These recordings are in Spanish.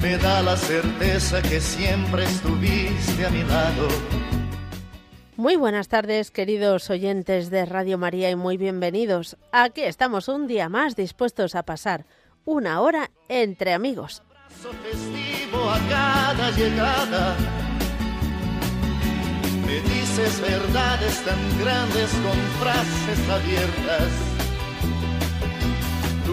me da la certeza que siempre estuviste a mi lado. Muy buenas tardes, queridos oyentes de Radio María, y muy bienvenidos. Aquí estamos un día más dispuestos a pasar una hora entre amigos. Festivo a cada llegada. Me dices verdades tan grandes con frases abiertas.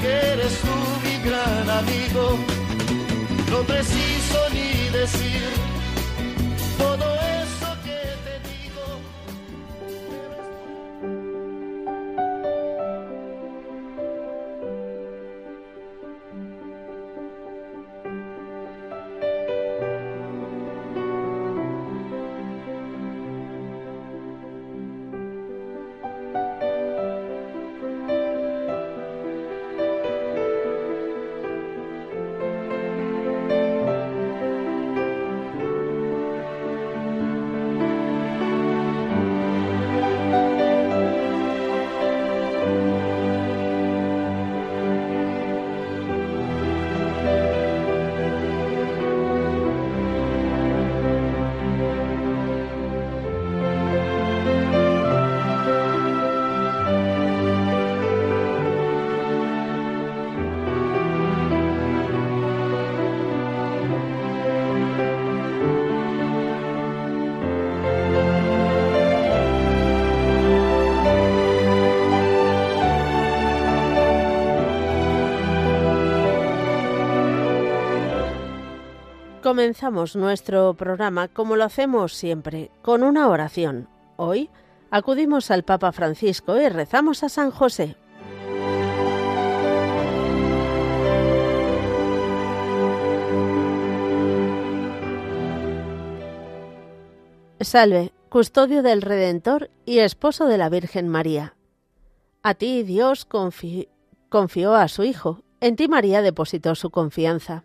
que eres tú mi gran amigo. No preciso ni decir todo eso Comenzamos nuestro programa como lo hacemos siempre, con una oración. Hoy acudimos al Papa Francisco y rezamos a San José. Salve, custodio del Redentor y esposo de la Virgen María. A ti Dios confi- confió a su Hijo, en ti María depositó su confianza.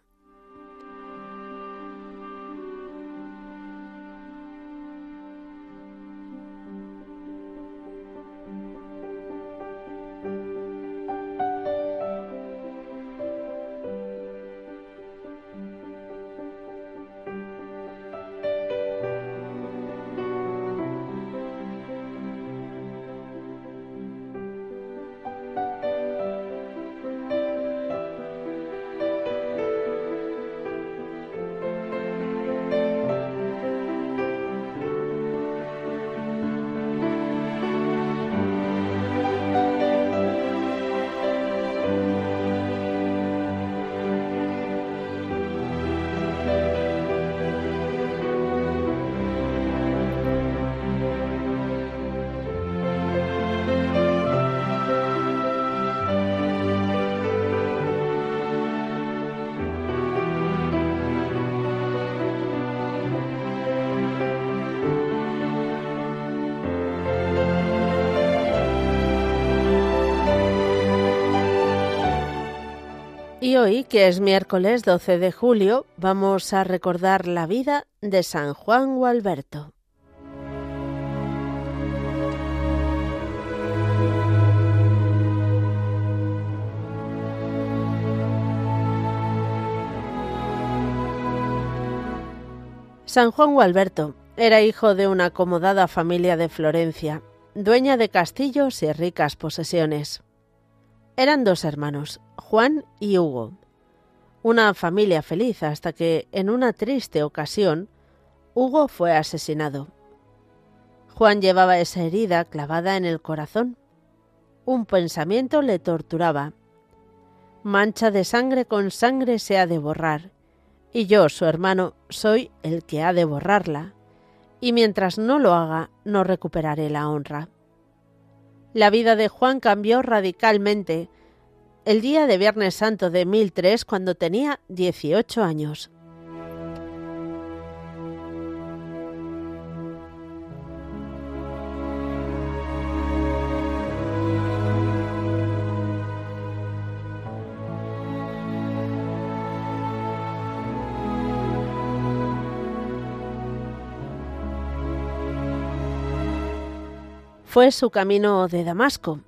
Y hoy, que es miércoles 12 de julio, vamos a recordar la vida de San Juan Gualberto. San Juan Gualberto era hijo de una acomodada familia de Florencia, dueña de castillos y ricas posesiones. Eran dos hermanos, Juan y Hugo. Una familia feliz hasta que, en una triste ocasión, Hugo fue asesinado. Juan llevaba esa herida clavada en el corazón. Un pensamiento le torturaba. mancha de sangre con sangre se ha de borrar, y yo, su hermano, soy el que ha de borrarla, y mientras no lo haga, no recuperaré la honra. La vida de Juan cambió radicalmente el día de Viernes Santo de 1003 cuando tenía 18 años. fue su camino de Damasco.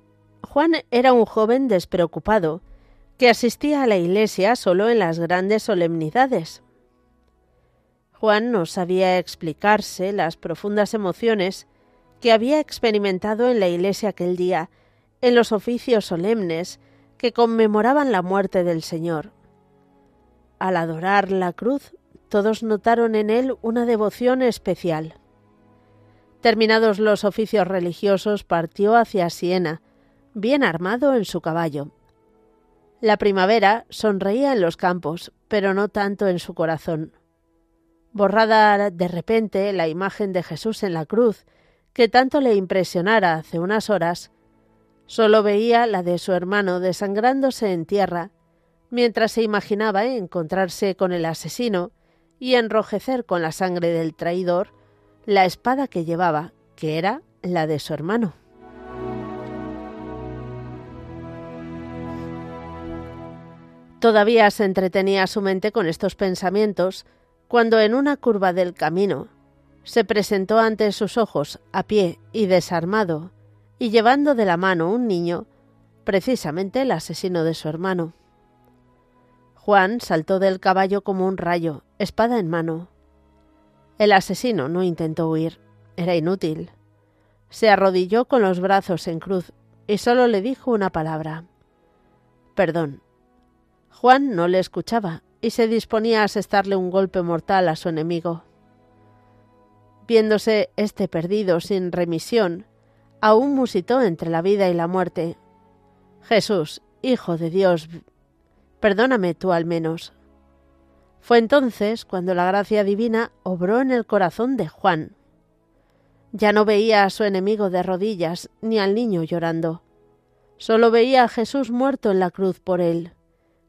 Juan era un joven despreocupado, que asistía a la iglesia solo en las grandes solemnidades. Juan no sabía explicarse las profundas emociones que había experimentado en la iglesia aquel día, en los oficios solemnes que conmemoraban la muerte del Señor. Al adorar la cruz, todos notaron en él una devoción especial. Terminados los oficios religiosos, partió hacia Siena, bien armado en su caballo. La primavera sonreía en los campos, pero no tanto en su corazón. Borrada de repente la imagen de Jesús en la cruz, que tanto le impresionara hace unas horas, solo veía la de su hermano desangrándose en tierra, mientras se imaginaba encontrarse con el asesino y enrojecer con la sangre del traidor la espada que llevaba, que era la de su hermano. Todavía se entretenía su mente con estos pensamientos cuando en una curva del camino se presentó ante sus ojos, a pie y desarmado, y llevando de la mano un niño, precisamente el asesino de su hermano. Juan saltó del caballo como un rayo, espada en mano. El asesino no intentó huir, era inútil. Se arrodilló con los brazos en cruz y solo le dijo una palabra. Perdón. Juan no le escuchaba y se disponía a asestarle un golpe mortal a su enemigo. Viéndose este perdido sin remisión, aún musitó entre la vida y la muerte. Jesús, Hijo de Dios, perdóname tú al menos. Fue entonces cuando la gracia divina obró en el corazón de Juan. Ya no veía a su enemigo de rodillas ni al niño llorando. Solo veía a Jesús muerto en la cruz por él,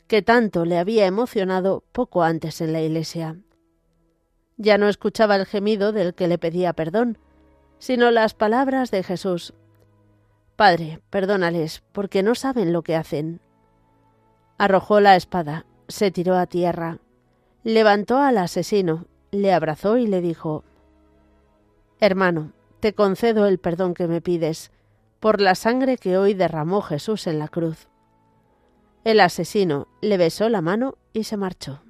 que tanto le había emocionado poco antes en la iglesia. Ya no escuchaba el gemido del que le pedía perdón, sino las palabras de Jesús. Padre, perdónales, porque no saben lo que hacen. Arrojó la espada, se tiró a tierra, levantó al asesino, le abrazó y le dijo Hermano, te concedo el perdón que me pides por la sangre que hoy derramó Jesús en la cruz. El asesino le besó la mano y se marchó.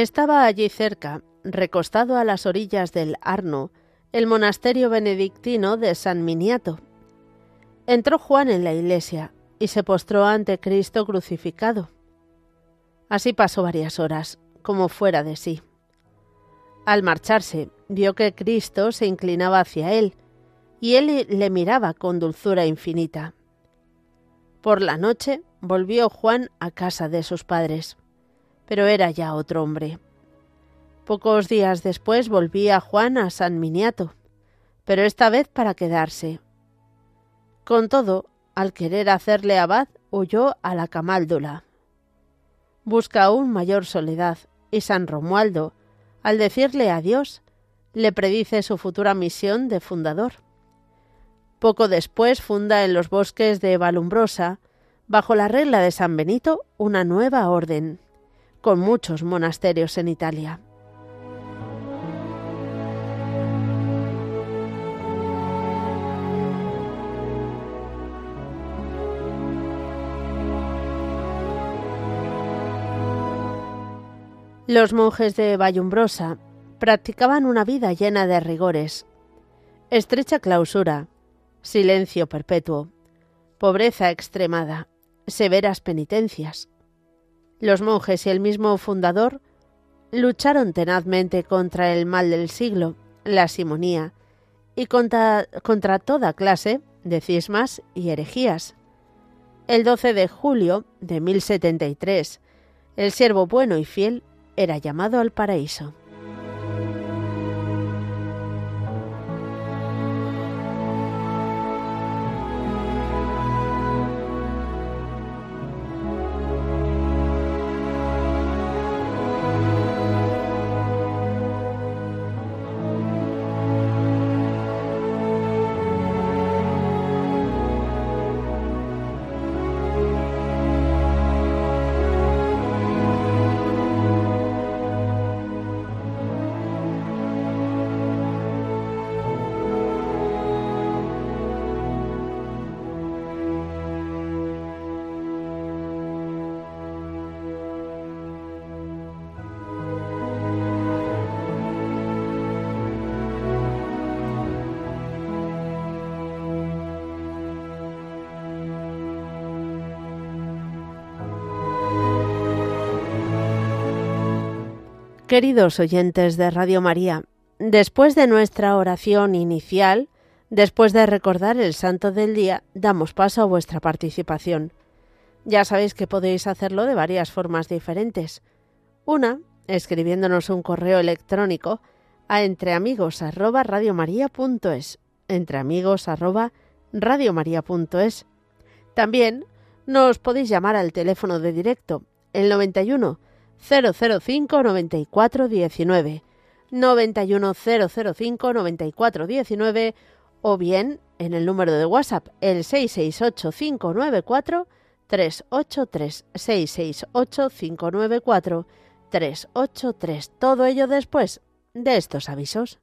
Estaba allí cerca, recostado a las orillas del Arno, el monasterio benedictino de San Miniato. Entró Juan en la iglesia y se postró ante Cristo crucificado. Así pasó varias horas, como fuera de sí. Al marcharse, vio que Cristo se inclinaba hacia él, y él le miraba con dulzura infinita. Por la noche volvió Juan a casa de sus padres pero era ya otro hombre. Pocos días después volvía Juan a San Miniato, pero esta vez para quedarse. Con todo, al querer hacerle abad, huyó a la Camáldula. Busca aún mayor soledad, y San Romualdo, al decirle adiós, le predice su futura misión de fundador. Poco después funda en los bosques de Valumbrosa, bajo la regla de San Benito, una nueva orden con muchos monasterios en Italia. Los monjes de Vallumbrosa practicaban una vida llena de rigores, estrecha clausura, silencio perpetuo, pobreza extremada, severas penitencias. Los monjes y el mismo fundador lucharon tenazmente contra el mal del siglo, la simonía, y contra, toda clase de cismas y herejías. El 12 de julio de 1073, el siervo bueno y fiel era llamado al paraíso. Queridos oyentes de Radio María, después de nuestra oración inicial, después de recordar el santo del día, damos paso a vuestra participación. Ya sabéis que podéis hacerlo de varias formas diferentes. Una, escribiéndonos un correo electrónico a entreamigos@radiomaria.es, entreamigos@radiomaria.es. También nos podéis llamar al teléfono de directo, el 91 005 94 19 91 005 94 19 o bien en el número de WhatsApp el 668 594 383 668 594 383 todo ello después de estos avisos.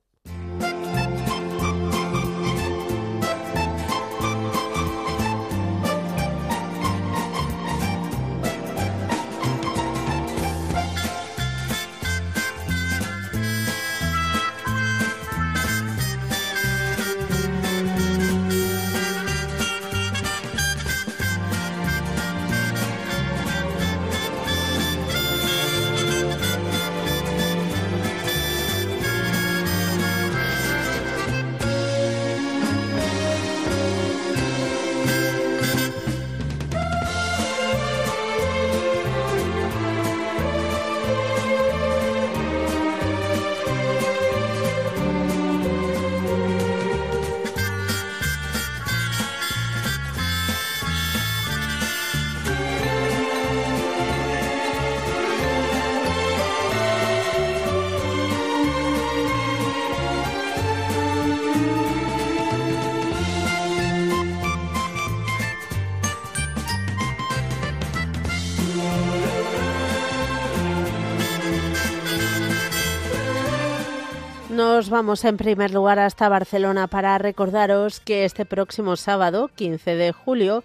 Vamos en primer lugar hasta Barcelona para recordaros que este próximo sábado, 15 de julio,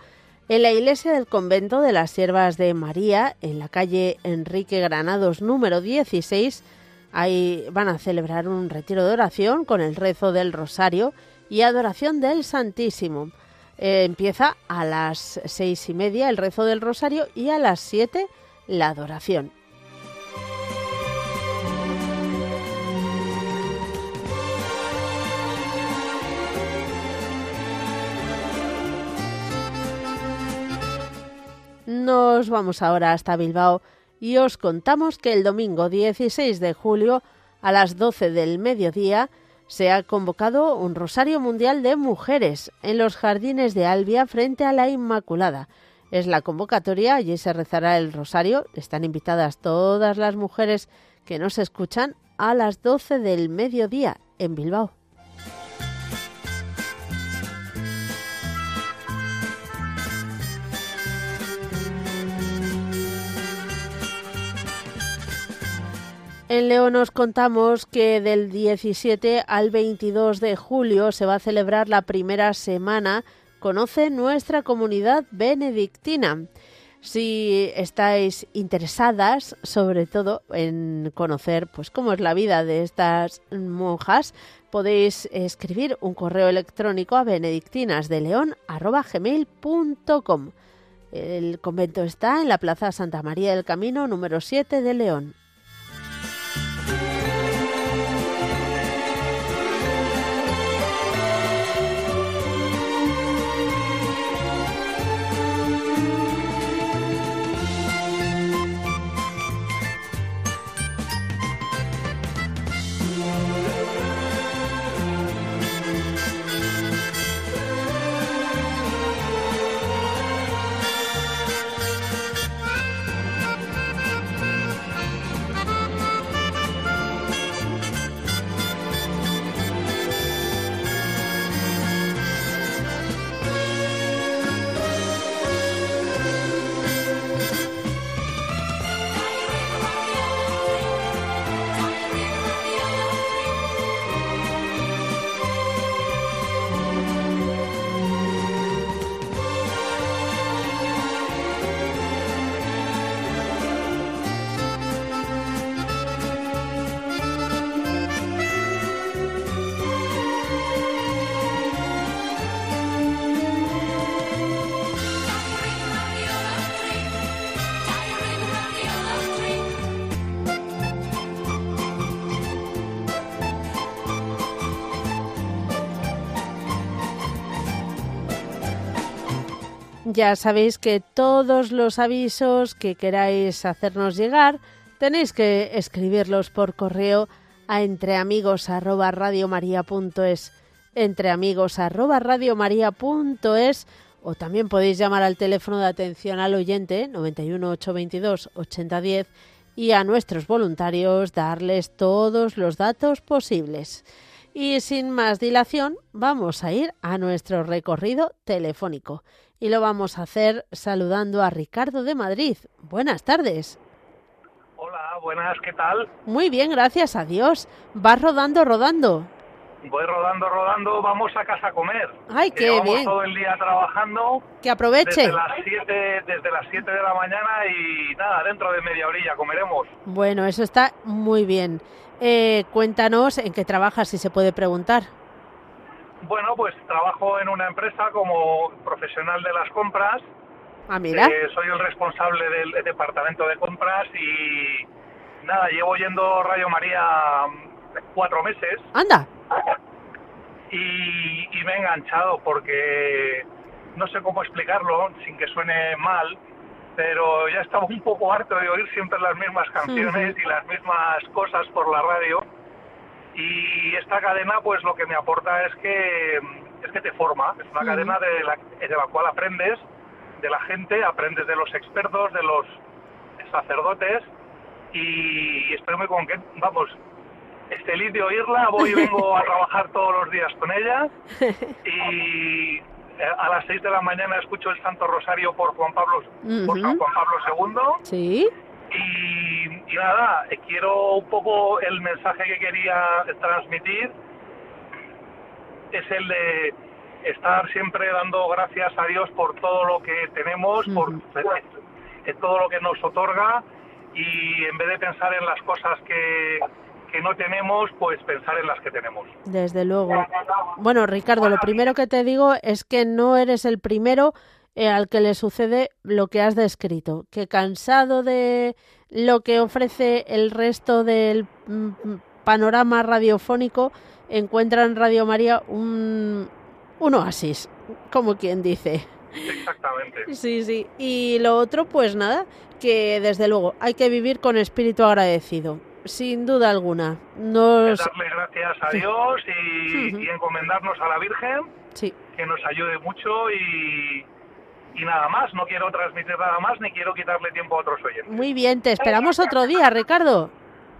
en la iglesia del convento de las Siervas de María, en la calle Enrique Granados número 16, ahí van a celebrar un retiro de oración con el rezo del rosario y adoración del Santísimo. Eh, empieza a las seis y media el rezo del rosario y a las siete la adoración. Nos vamos ahora hasta Bilbao y os contamos que el domingo 16 de julio a las 12 del mediodía se ha convocado un Rosario Mundial de Mujeres en los jardines de Albia frente a la Inmaculada. Es la convocatoria, allí se rezará el Rosario. Están invitadas todas las mujeres que nos escuchan a las 12 del mediodía en Bilbao. En León nos contamos que del 17 al 22 de julio se va a celebrar la primera semana Conoce nuestra comunidad benedictina. Si estáis interesadas, sobre todo, en conocer pues cómo es la vida de estas monjas, podéis escribir un correo electrónico a benedictinasdeleon.com. El convento está en la Plaza Santa María del Camino número 7 de León. Ya sabéis que todos los avisos que queráis hacernos llegar tenéis que escribirlos por correo a entreamigos@radiomaria.es, entreamigos@radiomaria.es o también podéis llamar al teléfono de atención al oyente 91 822 8010 y a nuestros voluntarios darles todos los datos posibles. Y sin más dilación, vamos a ir a nuestro recorrido telefónico y lo vamos a hacer saludando a Ricardo de Madrid. Buenas tardes. Hola, buenas, ¿qué tal? Muy bien, gracias a Dios. Vas rodando, rodando. Voy rodando, rodando, vamos a casa a comer. Ay, qué bien. todo el día trabajando. Que aproveche. Desde las 7 desde las siete de la mañana y nada, dentro de media orilla comeremos. Bueno, eso está muy bien. Eh, cuéntanos en qué trabajas, si se puede preguntar. Bueno, pues trabajo en una empresa como profesional de las compras. Ah, mira. Eh, soy el responsable del departamento de compras y nada, llevo yendo Radio María cuatro meses. Anda. Y, y me he enganchado porque no sé cómo explicarlo sin que suene mal, pero ya estaba un poco harto de oír siempre las mismas canciones y las mismas cosas por la radio y esta cadena pues lo que me aporta es que es que te forma es una cadena de la, de la cual aprendes de la gente aprendes de los expertos de los sacerdotes y estoy muy con que vamos feliz de oírla voy y vengo a trabajar todos los días con ella y eh, a las 6 de la mañana escucho el Santo Rosario por Juan Pablo por San Juan Pablo II sí. y, nada, eh, quiero un poco el mensaje que quería transmitir es el de estar siempre dando gracias a Dios por todo lo que tenemos, por todo lo que nos otorga y en vez de pensar en las cosas que, que no tenemos, pues pensar en las que tenemos. Desde luego. Bueno, Ricardo, lo primero que te digo es que no eres el primero eh, al que le sucede lo que has descrito, que cansado de lo que ofrece el resto del mm, panorama radiofónico, encuentra en Radio María un, un oasis, como quien dice. Exactamente. Sí, sí. Y lo otro, pues nada, que desde luego hay que vivir con espíritu agradecido, sin duda alguna. Nos... Darle gracias a Dios y, y encomendarnos a la Virgen, sí. que nos ayude mucho y, y nada más, no quiero transmitir nada más ni quiero quitarle tiempo a otros oyentes. Muy bien, te esperamos otro día, Ricardo.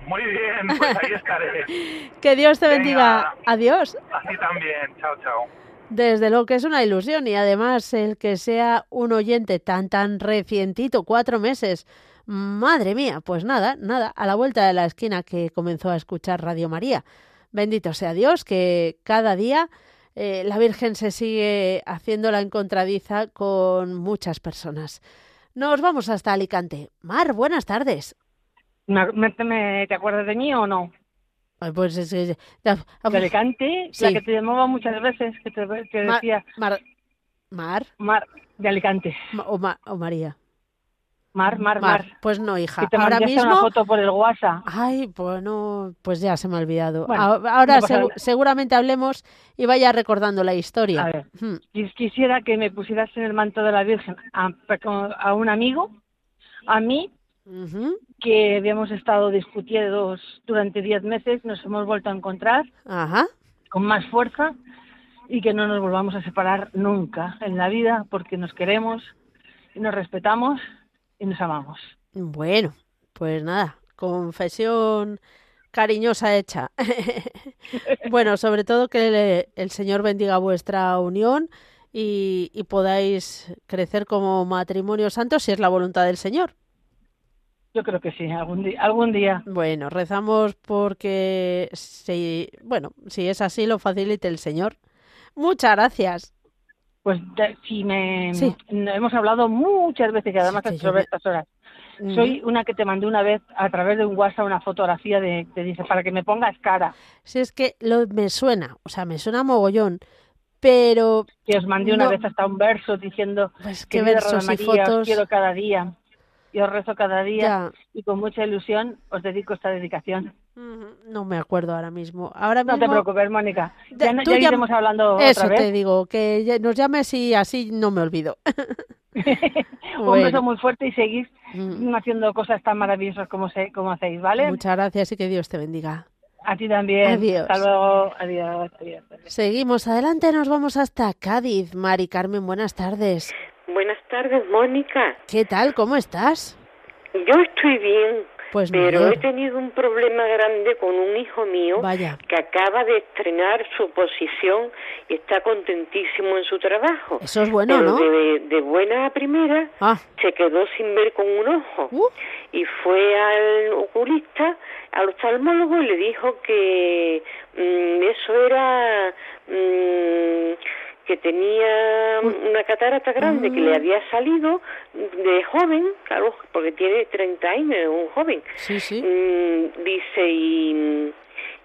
Muy bien, pues ahí estaré. que Dios te bendiga. Adiós. Así también, chao, chao. Desde luego que es una ilusión y además el que sea un oyente tan tan recientito, cuatro meses. Madre mía, pues nada, nada, a la vuelta de la esquina que comenzó a escuchar Radio María. Bendito sea Dios que cada día eh, la Virgen se sigue haciendo la encontradiza con muchas personas. Nos vamos hasta Alicante. Mar, buenas tardes. ¿Me, te acuerdas de mí o no? pues es que... De Alicante, la que te llamaba muchas veces, que te, decía... Mar, Mar. Mar, de Alicante. o, o María. Mar, Mar, Mar, Pues no, hija. Que te ahora mismo. una foto por el WhatsApp. Ay, pues no, pues ya se me ha olvidado. ahora seguramente hablemos y vaya recordando la historia. A ver, hmm. quisiera que me pusieras en el manto de la Virgen a, un amigo, a mí, que habíamos estado discutiendo durante diez meses, nos hemos vuelto a encontrar Ajá. con más fuerza y que no nos volvamos a separar nunca en la vida porque nos queremos y nos respetamos y nos amamos. Bueno, pues nada, confesión cariñosa hecha. bueno, sobre todo que el Señor bendiga vuestra unión y, podáis crecer como matrimonio santo si es la voluntad del Señor. Yo creo que sí, algún día. Algún día. Bueno, rezamos porque si, bueno, si es así lo facilite el Señor. Muchas gracias. Pues si me hemos hablado muchas veces y además sobre estas horas. Soy una que te mandé una vez a través de un WhatsApp una fotografía de te dice para que me pongas cara. Si es que lo me suena, o sea, me suena mogollón, pero que os mandé una vez hasta un verso diciendo pues que versos y fotos os quiero cada día y os rezo cada día y con mucha ilusión os dedico esta dedicación. No me acuerdo ahora mismo. Ahora No te preocupes, Mónica. Ya, ya iremos hablando Eso otra vez. te digo, que nos llames y así no me olvido. Un beso muy fuerte y seguís mm. haciendo cosas tan maravillosas como, se, como hacéis, ¿vale? Muchas gracias y que Dios te bendiga. A ti también. Adiós. Hasta luego. Adiós, adiós. Seguimos adelante, nos vamos hasta Cádiz. Mari Carmen, buenas tardes. Buenas tardes, Mónica. ¿Qué tal? ¿Cómo estás? Yo estoy bien. Pues pero he tenido un problema grande con un hijo mío que acaba de estrenar su posición y está contentísimo en su trabajo. Eso es bueno, ¿no? De, buena a primera ah. se quedó sin ver con un ojo uh. y fue al oculista, al oftalmólogo y le dijo que mm, eso era mm, que tenía una catarata grande que le ah. había salido de joven, claro, porque tiene 30 años, es un joven. Sí, sí. Mm, dice, y,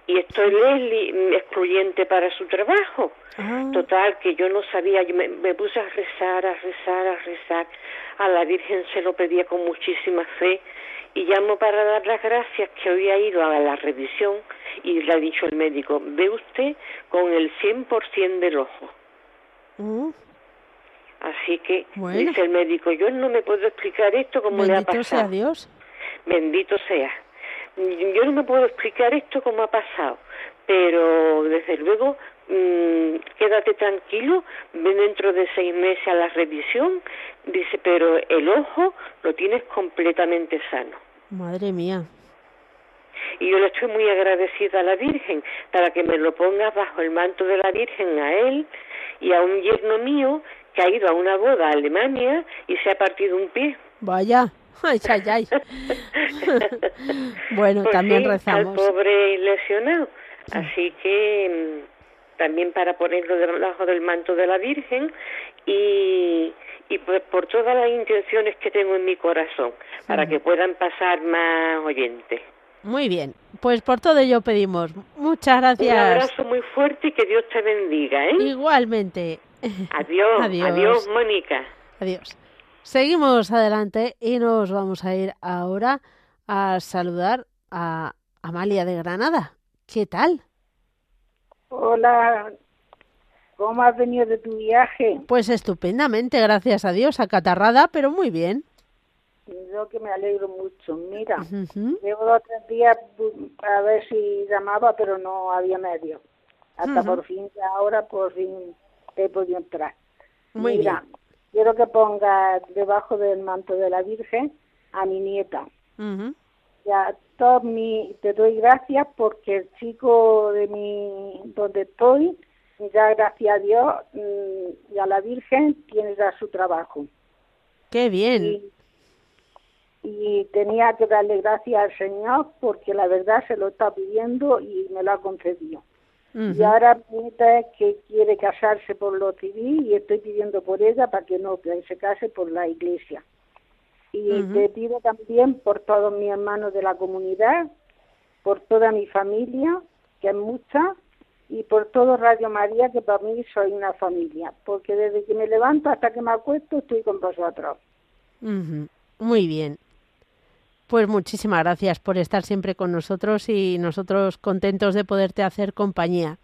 y esto es Leslie, excluyente para su trabajo. Ah. Total, que yo no sabía, yo me, me, puse a rezar, a rezar, a rezar. A la Virgen se lo pedía con muchísima fe y llamo para dar las gracias que hoy ha ido a la revisión y le ha dicho el médico, ve usted con el 100% del ojo. Mm. Así que dice el médico, yo no me puedo explicar esto como le ha pasado. sea Dios. Bendito sea. Yo no me puedo explicar esto como ha pasado, pero desde luego mmm, quédate tranquilo, ven dentro de seis meses a la revisión, dice, pero el ojo lo tienes completamente sano. Madre mía. Y yo le estoy muy agradecida a la Virgen para que me lo ponga bajo el manto de la Virgen a él y a un yerno mío que ha ido a una boda a Alemania y se ha partido un pie. Vaya. Ay, ay, ay. bueno, pues también rezamos. Al pobre lesionado. Así que mm, también para ponerlo debajo del manto de la Virgen y, y por, por todas las intenciones que tengo en mi corazón, para que puedan pasar más oyentes. Muy bien, pues por todo ello pedimos. Muchas gracias. Un abrazo muy fuerte y que Dios te bendiga, ¿eh? Igualmente. Adiós, adiós, adiós, Mónica. Adiós. Seguimos adelante y nos vamos a ir ahora a saludar a Amalia de Granada. ¿Qué tal? Hola, ¿cómo has venido de tu viaje? Pues estupendamente, gracias a Dios, acatarrada, pero muy bien. Yo que me alegro mucho. Mira, llevo dos o tres días a ver si llamaba, pero no había medio. Hasta por fin, ahora por fin he podido entrar. Muy Mira, quiero que ponga debajo del manto de la Virgen a mi nieta. Ya, todo mi, te doy gracias porque el chico de mi, donde estoy, ya gracias a Dios mm, y a la Virgen, tiene ya su trabajo. Qué bien y tenía que darle gracias al Señor porque la verdad se lo está pidiendo y me lo ha concedido. Y ahora es que quiere casarse por lo civil y estoy pidiendo por ella para que no, que se case por la iglesia. Y te pido también por todos mis hermanos de la comunidad, por toda mi familia, que es mucha, y por todo Radio María, que para mí soy una familia, porque desde que me levanto hasta que me acuesto estoy con vosotros. Muy bien. Pues muchísimas gracias por estar siempre con nosotros y nosotros contentos de poderte hacer compañía.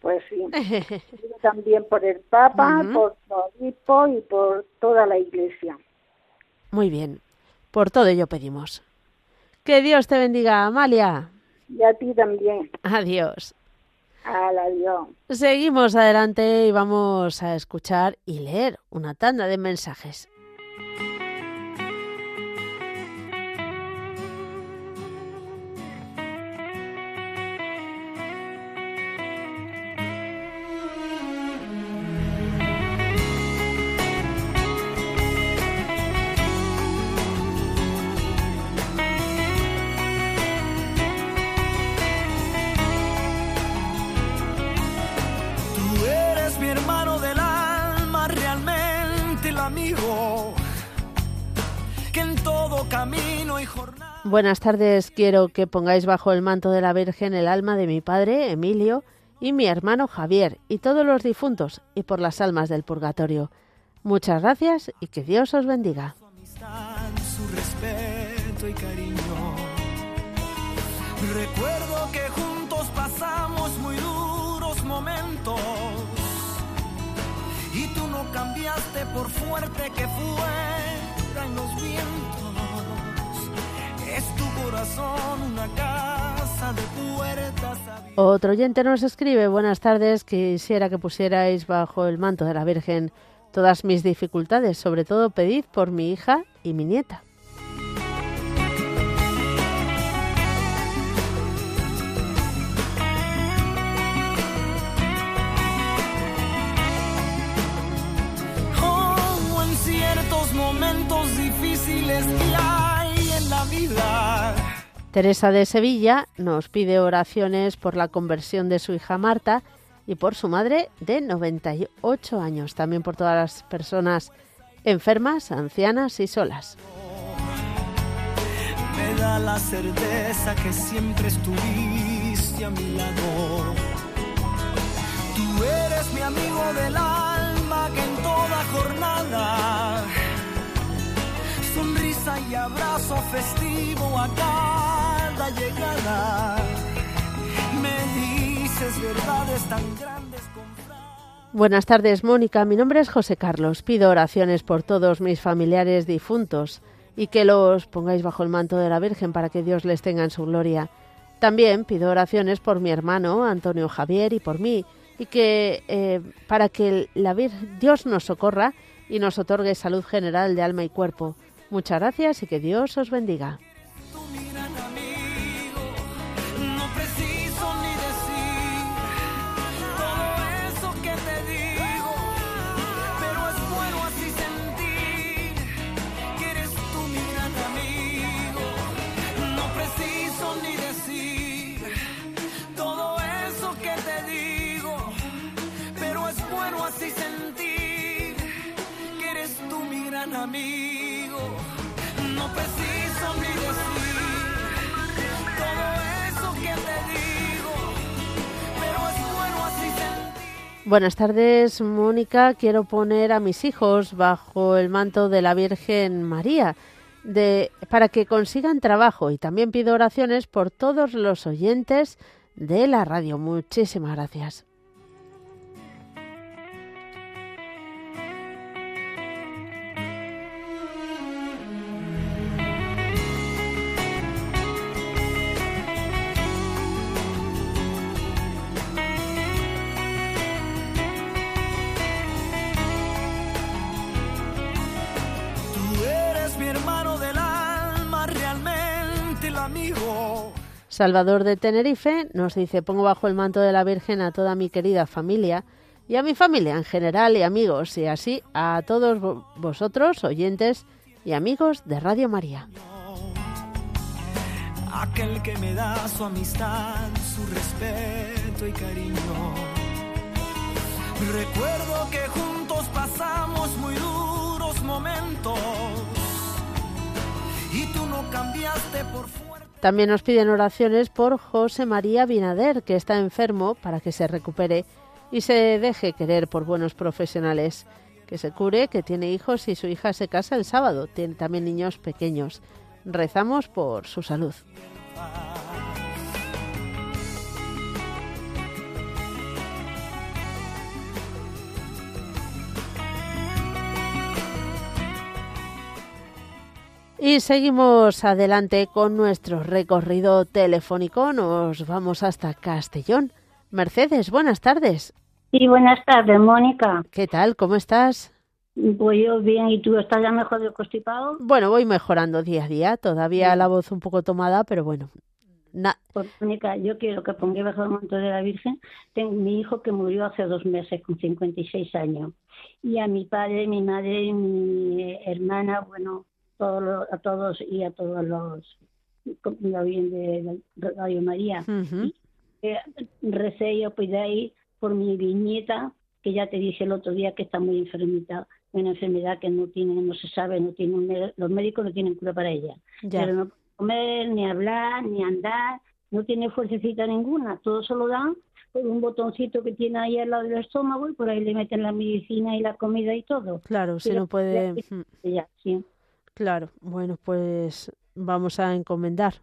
Pues sí. también por el Papa, por el obispo y por toda la Iglesia. Muy bien. Por todo ello pedimos. Que Dios te bendiga, Amalia. Y a ti también. Adiós. Adiós. Seguimos adelante y vamos a escuchar y leer una tanda de mensajes. Buenas tardes, quiero que pongáis bajo el manto de la Virgen el alma de mi padre, Emilio, y mi hermano Javier, y todos los difuntos, y por las almas del purgatorio. Muchas gracias y que Dios os bendiga. Su respeto y cariño. Recuerdo que juntos pasamos muy duros momentos y tú no cambiaste por fuerte que fueran Otro oyente nos escribe, buenas tardes, quisiera que pusierais bajo el manto de la Virgen todas mis dificultades, sobre todo pedid por mi hija y mi nieta. Oh, en ciertos momentos difíciles Teresa de Sevilla nos pide oraciones por la conversión de su hija Marta y por su madre de 98 años, también por todas las personas enfermas, ancianas y solas. Me da la certeza que siempre estuviste a mi lado. Tú eres mi amigo del alma que en toda jornada sonrisa y abrazo festivo a cada llegada. Me dices verdades tan grandes Buenas tardes, Mónica. Mi nombre es José Carlos. Pido oraciones por todos mis familiares difuntos y que los pongáis bajo el manto de la Virgen para que Dios les tenga en su gloria. También pido oraciones por mi hermano Antonio Javier y por mí y que eh, para que la Dios nos socorra y nos otorgue salud general de alma y cuerpo. Muchas gracias y que Dios os bendiga. Buenas tardes, Mónica. Quiero poner a mis hijos bajo el manto de la Virgen María de, para que consigan trabajo y también pido oraciones por todos los oyentes de la radio. Muchísimas gracias. Salvador de Tenerife nos dice, pongo bajo el manto de la Virgen a toda mi querida familia y a mi familia en general y amigos y así a todos vosotros, oyentes y amigos de Radio María. Aquel que me da su amistad, su respeto y cariño. Recuerdo que juntos pasamos muy duros momentos cambiaste por. También nos piden oraciones por José María Binader, que está enfermo, para que se recupere y se deje querer por buenos profesionales. Que se cure, que tiene hijos y su hija se casa el sábado. Tiene también niños pequeños. Rezamos por su salud. Y seguimos adelante con nuestro recorrido telefónico. Nos vamos hasta Castellón. Mercedes, buenas tardes. Sí, buenas tardes, Mónica. ¿Qué tal? ¿Cómo estás? Voy yo bien, ¿y tú estás ya mejor del constipado? Bueno, voy mejorando día a día. Todavía la voz un poco tomada, pero bueno. Pues, Mónica, yo quiero que ponga bajo el manto de la Virgen. Tengo mi hijo que murió hace dos meses con 56 años. Y a mi padre, mi madre, mi hermana, bueno, a todos y a todos los bien de Radio María. Eh, recé y pues ahí por mi viñeta, que ya te dije el otro día que está muy enfermita, una enfermedad que no tiene, no se sabe, no tiene los médicos no tienen cura para ella. Pero no puede comer, ni hablar, ni andar, no tiene fuercecita ninguna, todo se lo dan por un botoncito que tiene ahí al lado del estómago y por ahí le meten la medicina y la comida y todo. Claro, si no puede... Ya, sí. Claro, bueno, pues vamos a encomendar.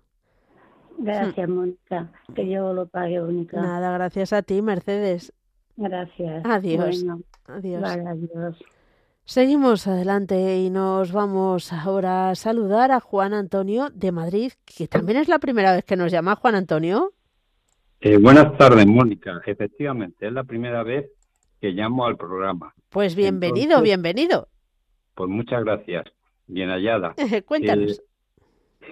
Gracias, Mónica, que yo lo pague, Mónica. Nada, gracias a ti, Mercedes. Gracias. Adiós. adiós. Vale, adiós. Seguimos adelante y nos vamos ahora a saludar a Juan Antonio de Madrid, que también es la primera vez que nos llama Juan Antonio. Eh, buenas tardes, Mónica. Efectivamente, es la primera vez que llamo al programa. Pues bienvenido, bienvenido. Pues muchas gracias bien hallada. Cuéntanos.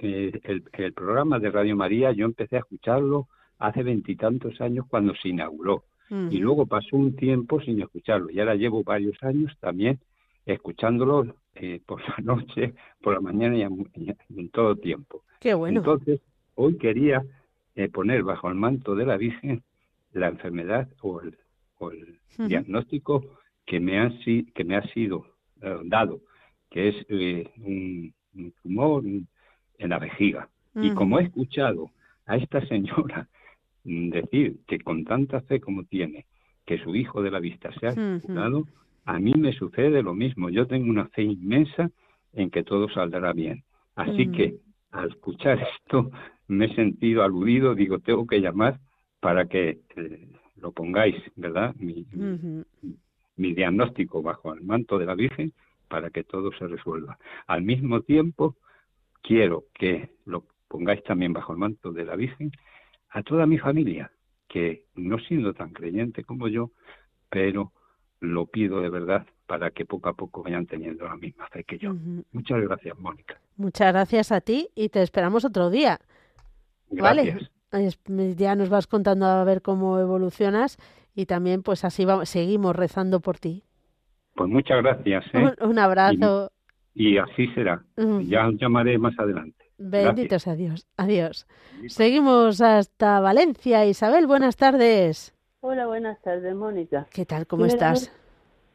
El, el, programa de Radio María yo empecé a escucharlo hace veintitantos años cuando se inauguró. Y luego pasó un tiempo sin escucharlo. Y ahora llevo varios años también escuchándolo eh, por la noche, por la mañana y, en todo tiempo. Qué bueno. Entonces, hoy quería eh, poner bajo el manto de la Virgen la enfermedad o el, o el diagnóstico que me, han, que me ha sido eh, dado que es eh, un, tumor en la vejiga. Y como he escuchado a esta señora decir que con tanta fe como tiene, que su hijo de la vista se ha curado, a mí me sucede lo mismo. Yo tengo una fe inmensa en que todo saldrá bien. Así que al escuchar esto me he sentido aludido, digo, tengo que llamar para que eh, lo pongáis, ¿verdad? Mi, mi, diagnóstico bajo el manto de la Virgen para que todo se resuelva. Al mismo tiempo, quiero que lo pongáis también bajo el manto de la Virgen a toda mi familia, que no siendo tan creyente como yo, pero lo pido de verdad para que poco a poco vayan teniendo la misma fe que yo. Muchas gracias, Mónica. Muchas gracias a ti y te esperamos otro día. Gracias. ¿Vale? Ya nos vas contando a ver cómo evolucionas y también pues así vamos, seguimos rezando por ti. Pues muchas gracias. ¿eh? Un, abrazo. Y, así será. Ya os llamaré más adelante. Benditos a Dios. Adiós. Seguimos hasta Valencia. Isabel, buenas tardes. Hola, buenas tardes, Mónica. ¿Qué tal? ¿Cómo estás?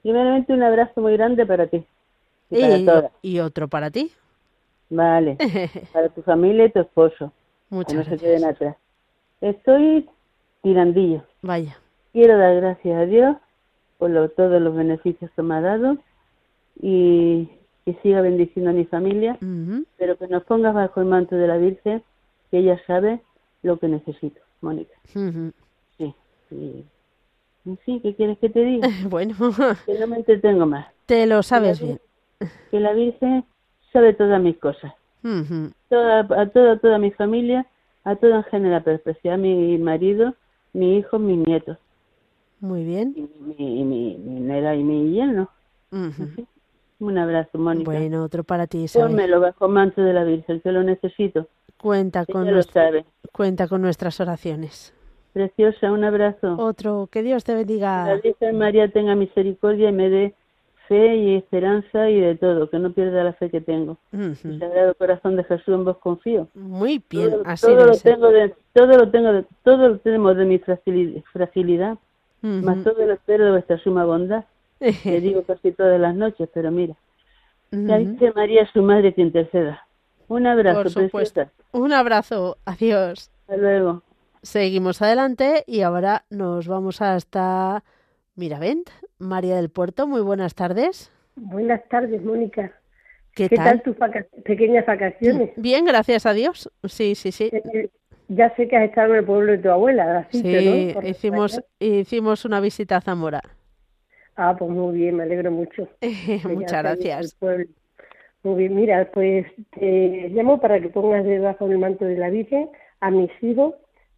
Primeramente, un abrazo muy grande para ti. Y, y otro para ti. Vale. para tu familia y tu esposo. Muchas no gracias. se queden atrás. Estoy tirandillo. Vaya. Quiero dar gracias a Dios por todos los beneficios que me ha dado y que siga bendiciendo a mi familia, pero que nos pongas bajo el manto de la Virgen, que ella sabe lo que necesito, Mónica. Sí, sí. Sí, ¿qué quieres que te diga? bueno. Que no me entretengo más. Te lo sabes bien. Que la Virgen sabe todas mis cosas. toda, a toda, toda mi familia, a toda en general, pero especial a mi marido, mi hijo, mis nietos. Muy bien. Y mi, mi, mi nera y mi yerno. Un abrazo, Mónica. Bueno, otro para ti, Isabel. Pónmelo bajo manto de la Virgen, que lo necesito. Cuenta con, cuenta con nuestras oraciones. Preciosa, un abrazo. Otro, que Dios te bendiga. La Virgen María tenga misericordia y me dé fe y esperanza y de todo, que no pierda la fe que tengo. El Sagrado Corazón de Jesús en vos confío. Muy bien, todo, así todo lo tengo de, todo lo tengo de, todo lo tenemos de mi fragilidad más todo lo espero de vuestra suma bondad. Le digo casi todas las noches, pero mira. Ya dice María, su madre, que interceda. Un abrazo, Por supuesto. Un abrazo. Adiós. Hasta luego. Seguimos adelante y ahora nos vamos hasta Miravent. María del Puerto, muy buenas tardes. Buenas tardes, Mónica. ¿Qué, tal? tus pequeñas vacaciones? Bien, gracias a Dios. Sí, sí, sí. Eh, ya sé que has estado en el pueblo de tu abuela, así Sí, hicimos, hicimos una visita a Zamora. Ah, pues muy bien, me alegro mucho. Muchas gracias. Muy bien, mira, pues te llamo para que pongas debajo del manto de la Virgen a mis hijos,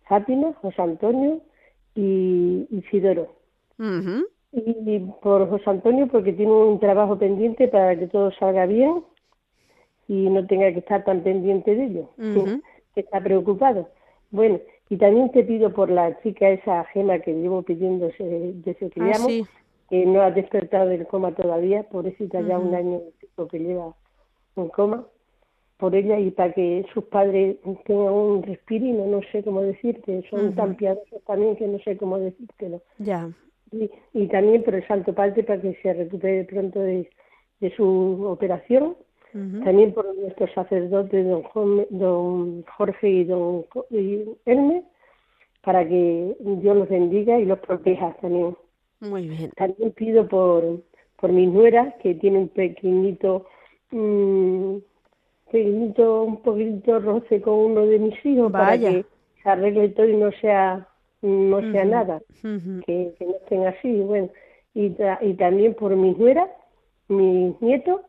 Fátima, José Antonio y Isidoro. Y por José Antonio porque tiene un trabajo pendiente para que todo salga bien y no tenga que estar tan pendiente de ello, que está preocupado. Bueno, y también te pido por la chica esa Gema que llevo pidiendo desde que ah, llamo, que no ha despertado del coma todavía, pobrecita ya un año que lleva en coma, por ella y para que sus padres tengan un respiro, no sé cómo decirte, son tan piadosos también que no sé cómo decírtelo. Ya y, también por el Santo Padre para que se recupere pronto de, su operación. También por nuestros sacerdotes, don, don Jorge y don Hermes, para que Dios los bendiga y los proteja también. Muy bien. También pido por, por mi nuera, que tiene un pequeñito, mm, pequeñito, un poquito roce con uno de mis hijos, para que se arregle todo y no sea no sea nada, que, no estén así, bueno, y, y también por mis nueras, mis nietos,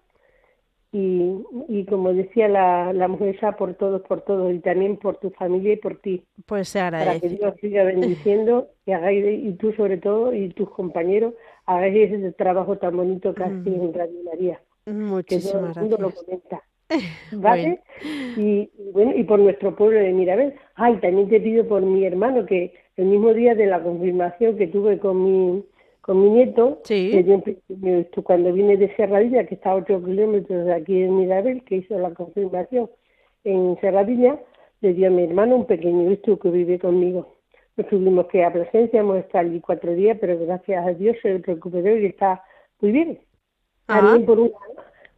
y, y como decía la, la mujer por todos, por todos, y también por tu familia y por ti. Pues se agradece. Para que Dios siga bendiciendo, y, hagáis, y tú sobre todo, y tus compañeros, hagáis ese trabajo tan bonito que hacéis en Radio María. Muchísimas que todo Lo comenta. ¿Vale? Y, bueno, y por nuestro pueblo de Mirabel. Ay, también te pido por mi hermano que el mismo día de la confirmación que tuve con mi con mi nieto, cuando vine de Serradilla, que está a 8 kilómetros de aquí en Mirabel, que hizo la confirmación en Serradilla, le dio a mi hermano un pequeño esto que vive conmigo. Nos tuvimos que a presencia, hemos estado allí cuatro días, pero gracias a Dios se recuperó y está muy bien. También por una,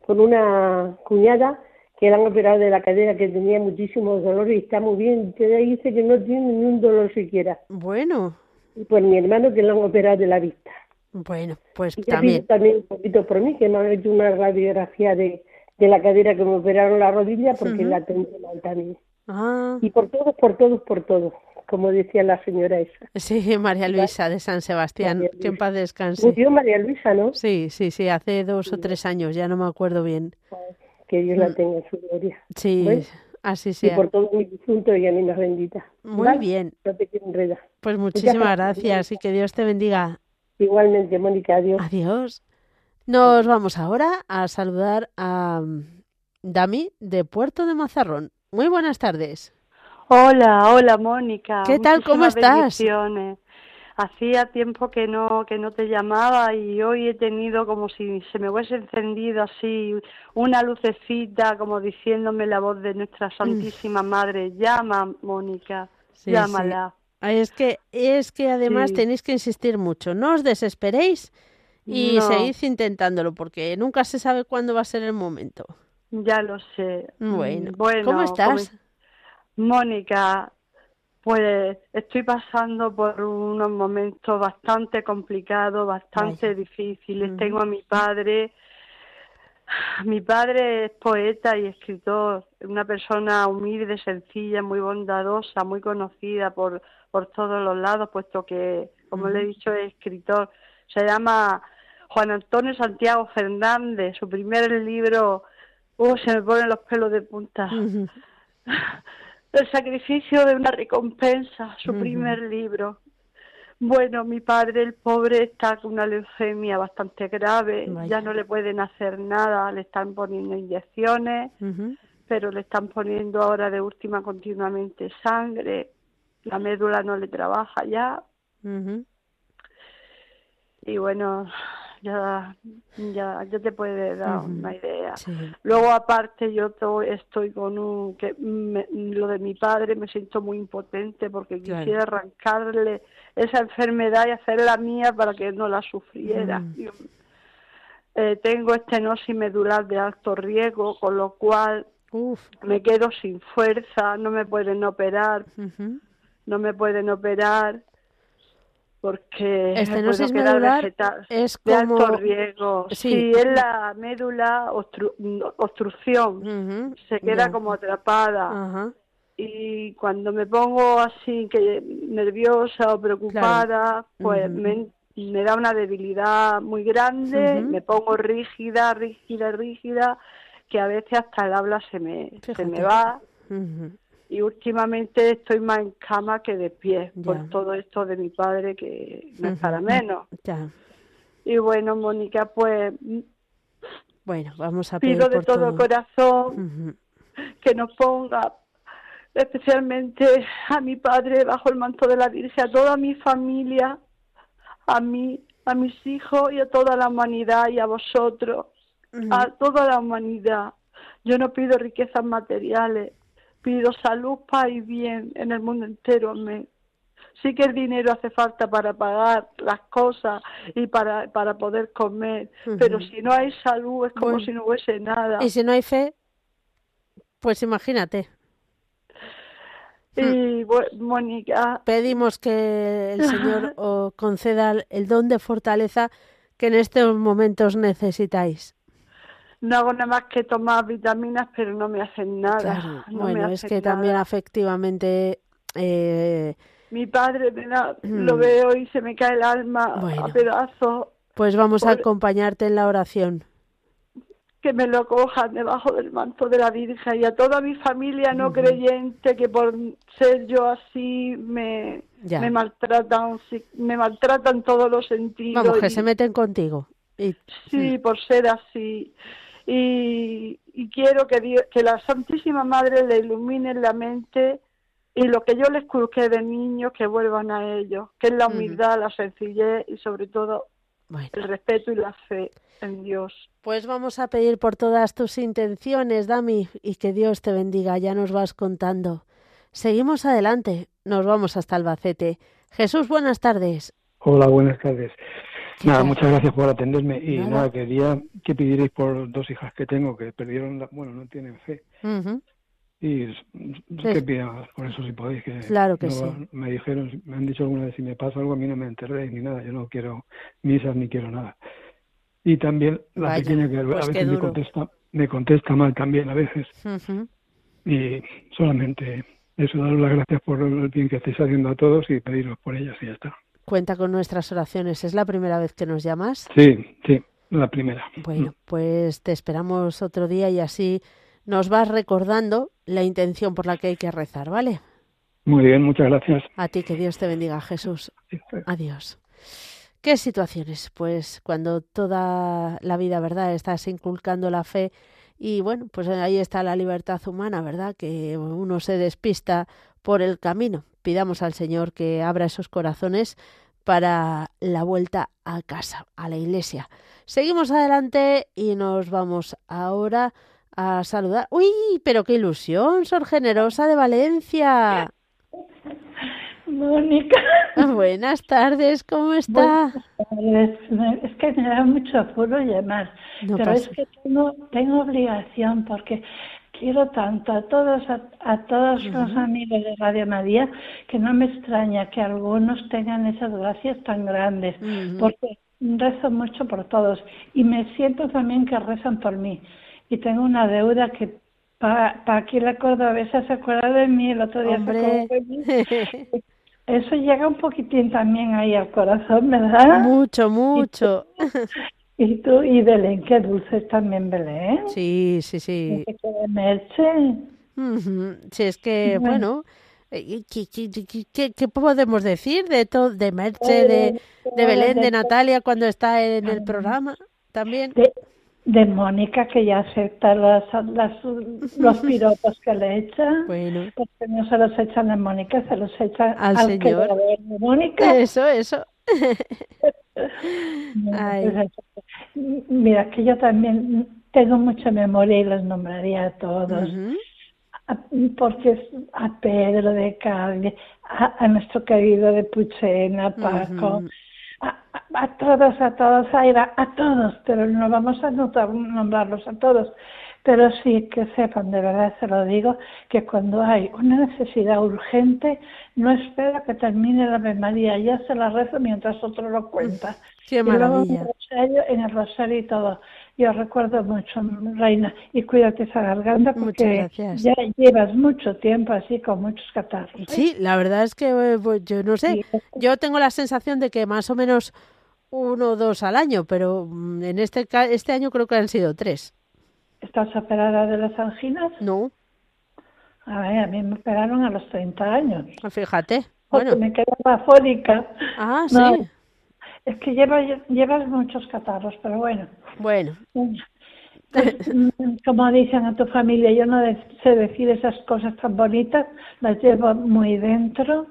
por una cuñada que le han operado de la cadera, que tenía muchísimos dolores y está muy bien. Que dice que no tiene ni un dolor siquiera. Bueno. Y por mi hermano que le han operado de la vista. Bueno, pues también. también un poquito por mí, que me han hecho una radiografía de, de la cadera que me operaron la rodilla porque la tengo mal también. Ah. Y por todos, por todos, por todos, como decía la señora esa. Sí, María Luisa de San Sebastián, que en paz descanse. Murió María Luisa, ¿no? Sí, sí, sí, hace dos o tres años, ya no me acuerdo bien que Dios la mm. tenga en su gloria. Sí, así sea. Y por todo mi difunto y más bendita. Muy bien. No te Pues muchísimas gracias y que Dios te bendiga. Igualmente, Mónica, adiós. Adiós. Nos vamos ahora a saludar a mm, Dami de Puerto de Mazarrón. Muy buenas tardes. Hola, hola Mónica. ¿Qué tal? ¿Cómo estás? Hacía tiempo que no que no te llamaba y hoy he tenido como si se me hubiese encendido así una lucecita como diciéndome la voz de nuestra santísima madre llama Mónica llámala es que es que además tenéis que insistir mucho no os desesperéis y seguís intentándolo porque nunca se sabe cuándo va a ser el momento. Ya lo sé. Bueno, bueno ¿cómo estás? Mónica, pues estoy pasando por unos momentos bastante complicados, bastante difíciles. Tengo a mi padre, mi padre es poeta y escritor, una persona humilde, sencilla, muy bondadosa, muy conocida por, por todos los lados, puesto que, como le he dicho, es escritor. Se llama Juan Antonio Santiago Fernández. Su primer libro, uh, se me ponen los pelos de punta. El sacrificio de una recompensa, su primer libro. Bueno, mi padre, el pobre, está con una leucemia bastante grave, ya no le pueden hacer nada, le están poniendo inyecciones, pero le están poniendo ahora de última continuamente sangre, la médula no le trabaja ya. Y bueno, ya, ya, ya te puede dar una idea. Luego aparte yo estoy con un, que lo de mi padre me siento muy impotente porque quisiera arrancarle esa enfermedad y hacerla mía para que no la sufriera. eh, tengo estenosis medular de alto riesgo, con lo cual me quedo sin fuerza, no me pueden operar, no me pueden operar porque estenosis medular es de alto riesgo. Sí. es la médula obstrucción, se queda como atrapada. Y cuando me pongo así que nerviosa o preocupada, pues me, da una debilidad muy grande, me pongo rígida, rígida, rígida, que a veces hasta el habla se me, se me va y últimamente estoy más en cama que de pie por todo esto de mi padre que no es para menos. Y bueno, Mónica, pues bueno, vamos a pido de todo, corazón que nos ponga especialmente a mi padre bajo el manto de la Virgen, a toda mi familia, a mí, a mis hijos y a toda la humanidad y a vosotros, a toda la humanidad. Yo no pido riquezas materiales, Pido salud, paz y bien en el mundo entero. Amén. Sí que el dinero hace falta para pagar las cosas y para, para poder comer, pero si no hay salud es como si no hubiese nada. Y si no hay fe, pues imagínate. Y hmm. Mónica. Pedimos que el Señor os conceda el don de fortaleza que en estos momentos necesitáis no hago nada más que tomar vitaminas, pero no me hacen nada. bueno, es que también afectivamente... Eh... Mi padre lo mm. veo y se me cae el alma a pedazos. Pues vamos a acompañarte en la oración. Que me lo cojan debajo del manto de la Virgen y a toda mi familia no creyente que por ser yo así me, me maltratan, me maltratan todos los sentidos. Vamos, que se meten contigo. Sí, mm. por ser así y, quiero que, que la Santísima Madre le ilumine la mente y lo que yo les culqué de niños que vuelvan a ellos, que es la humildad, la sencillez y sobre todo el respeto y la fe en Dios. Pues vamos a pedir por todas tus intenciones, Dami, y que Dios te bendiga, ya nos vas contando. Seguimos adelante, nos vamos hasta Albacete. Jesús, buenas tardes. Hola, buenas tardes. Nada, muchas gracias por atenderme y nada. quería que pidierais por dos hijas que tengo que perdieron, la, bueno, no tienen fe. Y que pidan por eso si podéis. Que claro que sí. Me dijeron, me han dicho alguna vez, si me pasa algo a mí no me enterréis ni nada, yo no quiero misas ni quiero nada. Y también la pequeña que a pues veces me contesta, me contesta mal también a veces. Y solamente eso, daros las gracias por el bien que estáis haciendo a todos y pediros por ellas y ya está cuenta con nuestras oraciones. ¿Es la primera vez que nos llamas? Sí, sí, la primera. Bueno, pues te esperamos otro día y así nos vas recordando la intención por la que hay que rezar, ¿vale? Muy bien, muchas gracias. A ti, que Dios te bendiga, Jesús. Adiós. ¿Qué situaciones? Pues cuando toda la vida, ¿verdad?, estás inculcando la fe y bueno, pues ahí está la libertad humana, ¿verdad?, que uno se despista por el camino pidamos al Señor que abra esos corazones para la vuelta a casa, a la iglesia. Seguimos adelante y nos vamos ahora a saludar. ¡Uy! Pero qué ilusión, Sor Generosa de Valencia. Mónica. Buenas tardes, ¿cómo está? Es que me da mucho apuro llamar, pero es que tengo, tengo obligación porque quiero tanto a todos, a, todos los amigos de Radio María, que no me extraña que algunos tengan esas gracias tan grandes, porque rezo mucho por todos y me siento también que rezan por mí. Y tengo una deuda que para pa aquí la cordobesa se acuerda de mí, el otro día se de mí. Eso llega un poquitín también ahí al corazón, ¿verdad? Mucho, mucho. Y tú, y Belén, qué dulces también Belén. Sí, sí, sí. De Merche. Sí, es que, bueno, eh, ¿qué, qué, podemos decir de todo, de Merche, de, de Belén, de Natalia cuando está en el programa también? De, Mónica, que ya acepta las, las, los piropos que le echan. Bueno. Porque no se los echan a Mónica, se los echan al, señor. de Mónica. Eso, eso. Mira, que yo también tengo mucha memoria y los nombraría a todos. porque a Pedro de Cádiz, a, nuestro querido de Puchena, Paco, a, todos, a todos, a, a todos, pero no vamos a notar, nombrarlos a todos. Pero sí que sepan, de verdad se lo digo, que cuando hay una necesidad urgente, no espera que termine la Ave María, ya se la rezo mientras otro lo cuenta. Qué maravilla. en, el rosario, en el rosario y todo. Yo recuerdo mucho, Reina, y cuídate esa garganta porque ya llevas mucho tiempo así con muchos catarros. ¿eh? Sí, la verdad es que eh, pues, yo no sé, yo tengo la sensación de que más o menos uno o dos al año, pero mm, en este este año creo que han sido tres. ¿Estás operada de las anginas? No. A ver, a mí me operaron a los 30 años. Ah, fíjate. Porque bueno. me quedaba fónica. Ah, sí. Es que llevas, llevas muchos catarros, pero bueno. Bueno. Pues, como dicen a tu familia, yo no sé decir esas cosas tan bonitas, las llevo muy dentro.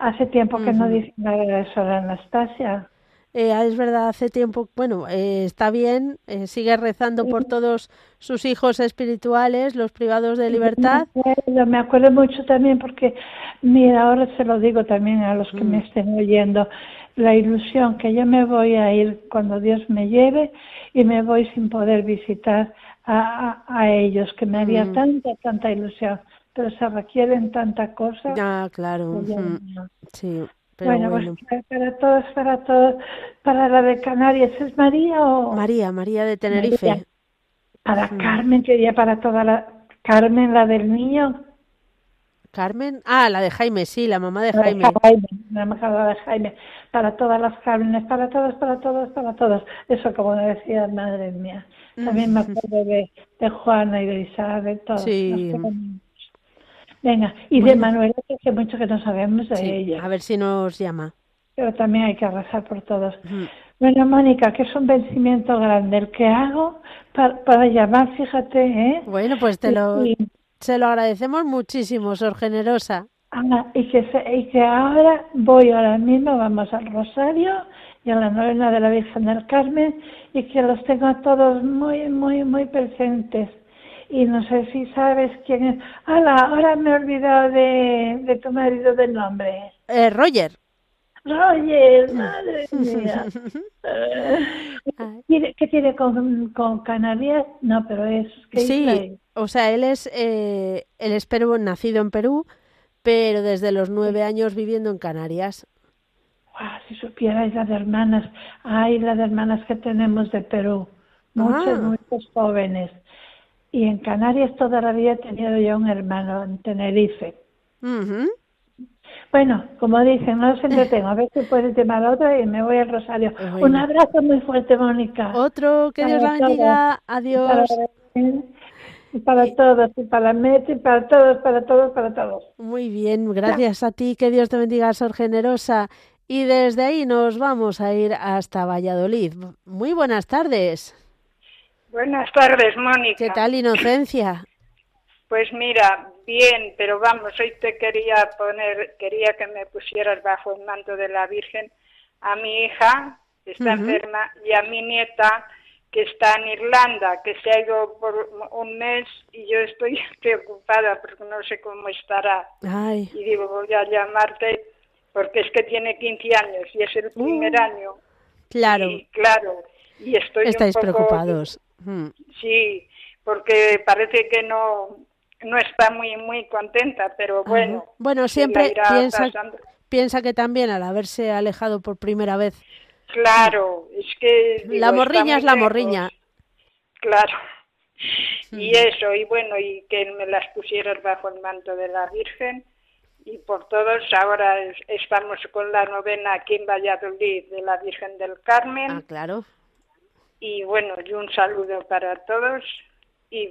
Hace tiempo que no dicen nada de eso Anastasia. Eh, es verdad, hace tiempo, bueno, eh, está bien, eh, sigue rezando por todos sus hijos espirituales, los privados de libertad. Me acuerdo mucho también porque, mira, ahora se lo digo también a los que me mm. estén oyendo, la ilusión que yo me voy a ir cuando Dios me lleve y me voy sin poder visitar a, a, ellos, que me había mm. tanta, tanta ilusión, pero se requieren tanta cosa. Ya, claro. Sí bueno, pues para todos, para todos, para la de Canarias, ¿es María o...? María, María de Tenerife. Para Carmen, quería para toda la... Carmen, la del niño. Carmen, ah, la de Jaime, sí, la mamá de Jaime. la mamá de Jaime, para todas las Carmenes, para todos, para todos, para todos. Eso como decía, madre mía. También me acuerdo de, de Juana y de Isabel, todos. Sí. Venga, y de Manuela, que hace mucho que no sabemos de ella. A ver si nos llama. Pero también hay que rezar por todos. Bueno, Mónica, que es un vencimiento grande el que hago para, llamar, fíjate, ¿eh? Bueno, pues te lo, se lo agradecemos muchísimo, Sor Generosa. y, que y que ahora voy ahora mismo, vamos al Rosario y a la novena de la Virgen del Carmen y que los tengo a todos muy, muy, muy presentes y no sé si sabes quién es. ¡Hala! Ahora me he olvidado de, de tu marido del nombre. Eh, Roger. Roger, madre mía. ¿Qué tiene con, con, Canarias? No, pero es... Sí, o sea, él es, eh, él es Perú, nacido en Perú, pero desde los nueve años viviendo en Canarias. si supierais las hermanas, ay, las hermanas que tenemos de Perú, muchos, ah. muchos jóvenes. Y en Canarias toda la vida he tenido yo un hermano en Tenerife. Bueno, como dicen, no se entretengo. A ver si puedes llamar a otro y me voy al Rosario. Un abrazo muy fuerte, Mónica. Otro, que Dios la bendiga. Adiós. Para, todos, y para Met, y para todos, para todos, para todos. Muy bien, gracias a ti. Que Dios te bendiga, Sor Generosa. Y desde ahí nos vamos a ir hasta Valladolid. Muy buenas tardes. Buenas tardes, Mónica. ¿Qué tal, Inocencia? Pues mira, bien, pero vamos, hoy te quería poner, quería que me pusieras bajo el manto de la Virgen a mi hija, que está enferma, y a mi nieta, que está en Irlanda, que se ha ido por un mes y yo estoy preocupada porque no sé cómo estará. Y digo, voy a llamarte porque es que tiene 15 años y es el primer uh. año. Claro. Y, claro. Y estoy Estáis preocupados. Sí, porque parece que no no está muy muy contenta, pero bueno. Bueno, siempre piensa, piensa que también al haberse alejado por primera vez. Claro, es que la morriña es la morriña. Claro. Y eso, y bueno, y que me las pusieras bajo el manto de la Virgen y por todos. Ahora estamos con la novena aquí en Valladolid de la Virgen del Carmen. Ah, claro. Y bueno, y un saludo para todos y,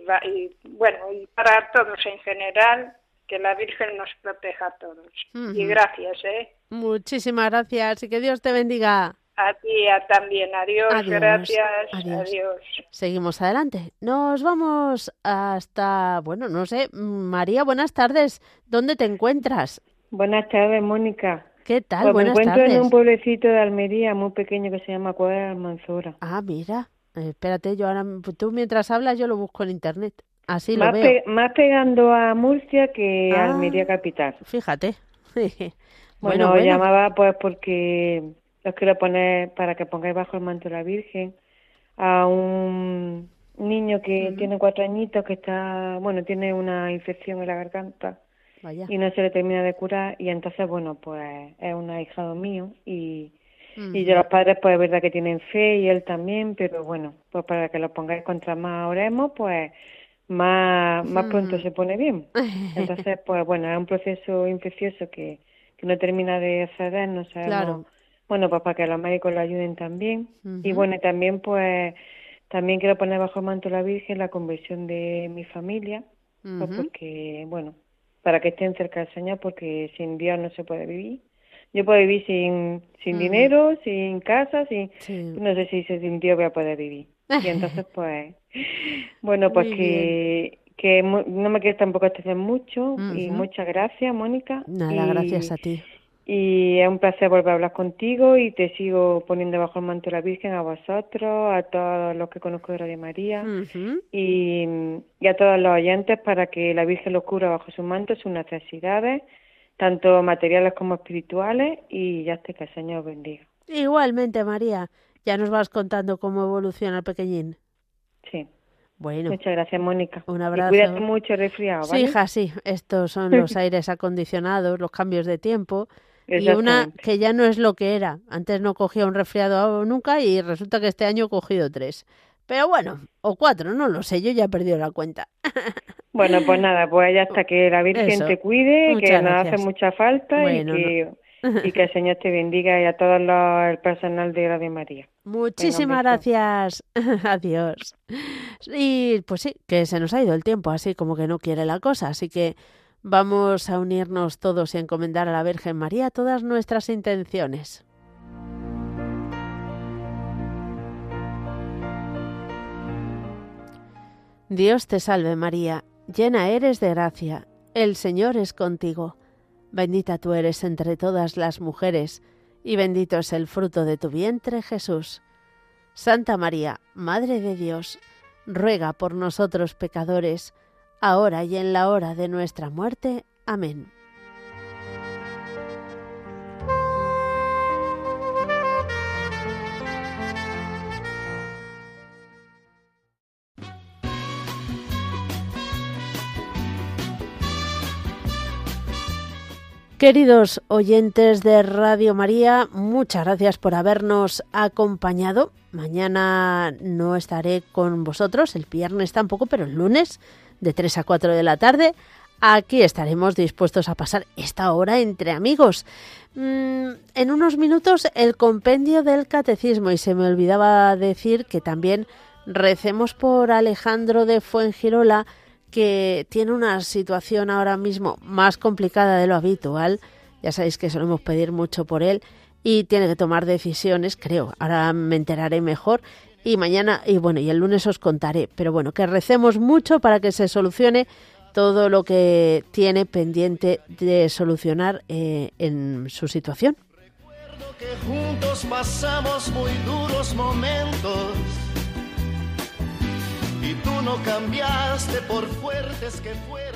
bueno, y para todos en general, que la Virgen nos proteja a todos. Y gracias, ¿eh? Muchísimas gracias y que Dios te bendiga. A ti a también. Adiós, gracias. Adiós. Seguimos adelante. Nos vamos hasta, bueno, no sé, María, buenas tardes. ¿Dónde te encuentras? Buenas tardes, Mónica. ¿Qué tal? Pues me encuentro en un pueblecito de Almería muy pequeño que se llama Cuadra de Almanzora. Ah, mira. Eh, espérate, yo ahora, tú mientras hablas yo lo busco en internet. Así lo veo. más pegando a Murcia que a ah, Almería capital. Fíjate. bueno, bueno, llamaba pues porque os quiero poner para que pongáis bajo el manto de la Virgen a un niño que tiene cuatro añitos que está, bueno, tiene una infección en la garganta y no se le termina de curar y entonces, bueno, pues es un ahijado mío y, y yo los padres pues es verdad que tienen fe y él también, pero bueno, pues para que lo pongáis contra más oremos, pues más, más pronto se pone bien. Entonces, pues bueno, es un proceso infeccioso que, que no termina de ceder, no sabemos. Claro. Bueno, pues para que los médicos lo ayuden también. Y bueno, también pues también quiero poner bajo el manto la Virgen la conversión de mi familia, pues porque, bueno, para que estén cerca del Señor, porque sin Dios no se puede vivir. Yo puedo vivir sin, sin dinero, sin casa, sin, no sé si sin Dios voy a poder vivir. Y entonces, pues, bueno, pues que, que no me quieres tampoco extender mucho y muchas gracias, Mónica. Nada, gracias a ti. Y es un placer volver a hablar contigo y te sigo poniendo bajo el manto de la Virgen a vosotros, a todos los que conozco de Radio María y, y, a todos los oyentes para que la Virgen los cubra bajo su manto, sus necesidades, tanto materiales como espirituales y ya esté que el Señor bendiga. Igualmente, María, ya nos vas contando cómo evoluciona el pequeñín. Sí. Bueno. Muchas gracias, Mónica. Un abrazo. cuídate mucho, resfriado, ¿vale? Sí, hija, sí. Estos son los aires acondicionados, los cambios de tiempo y una que ya no es lo que era. Antes no cogía un resfriado nunca y resulta que este año he cogido tres. Pero bueno, o cuatro, no lo sé, yo ya he perdido la cuenta. Bueno, pues nada, pues ya hasta que la Virgen te cuide, que nos hace mucha falta y, que, y que el Señor te bendiga y a todo el personal de Radio María. Muchísimas gracias. Adiós. Y pues sí, que se nos ha ido el tiempo, así como que no quiere la cosa, así que Vamos a unirnos todos y encomendar a la Virgen María todas nuestras intenciones. Dios te salve María, llena eres de gracia, el Señor es contigo, bendita tú eres entre todas las mujeres, y bendito es el fruto de tu vientre Jesús. Santa María, Madre de Dios, ruega por nosotros pecadores, ahora y en la hora de nuestra muerte. Amén. Queridos oyentes de Radio María, muchas gracias por habernos acompañado. Mañana no estaré con vosotros, el viernes tampoco, pero el lunes de 3 a 4 de la tarde. Aquí estaremos dispuestos a pasar esta hora entre amigos. Mm, en unos minutos el compendio del catecismo y se me olvidaba decir que también recemos por Alejandro de Fuengirola que tiene una situación ahora mismo más complicada de lo habitual. Ya sabéis que solemos pedir mucho por él y tiene que tomar decisiones, creo. Ahora me enteraré mejor y mañana, y bueno, y el lunes os contaré. Pero bueno, que recemos mucho para que se solucione todo lo que tiene pendiente de solucionar eh, en su situación. Recuerdo que juntos pasamos muy duros momentos y tú no cambiaste por fuertes que fueran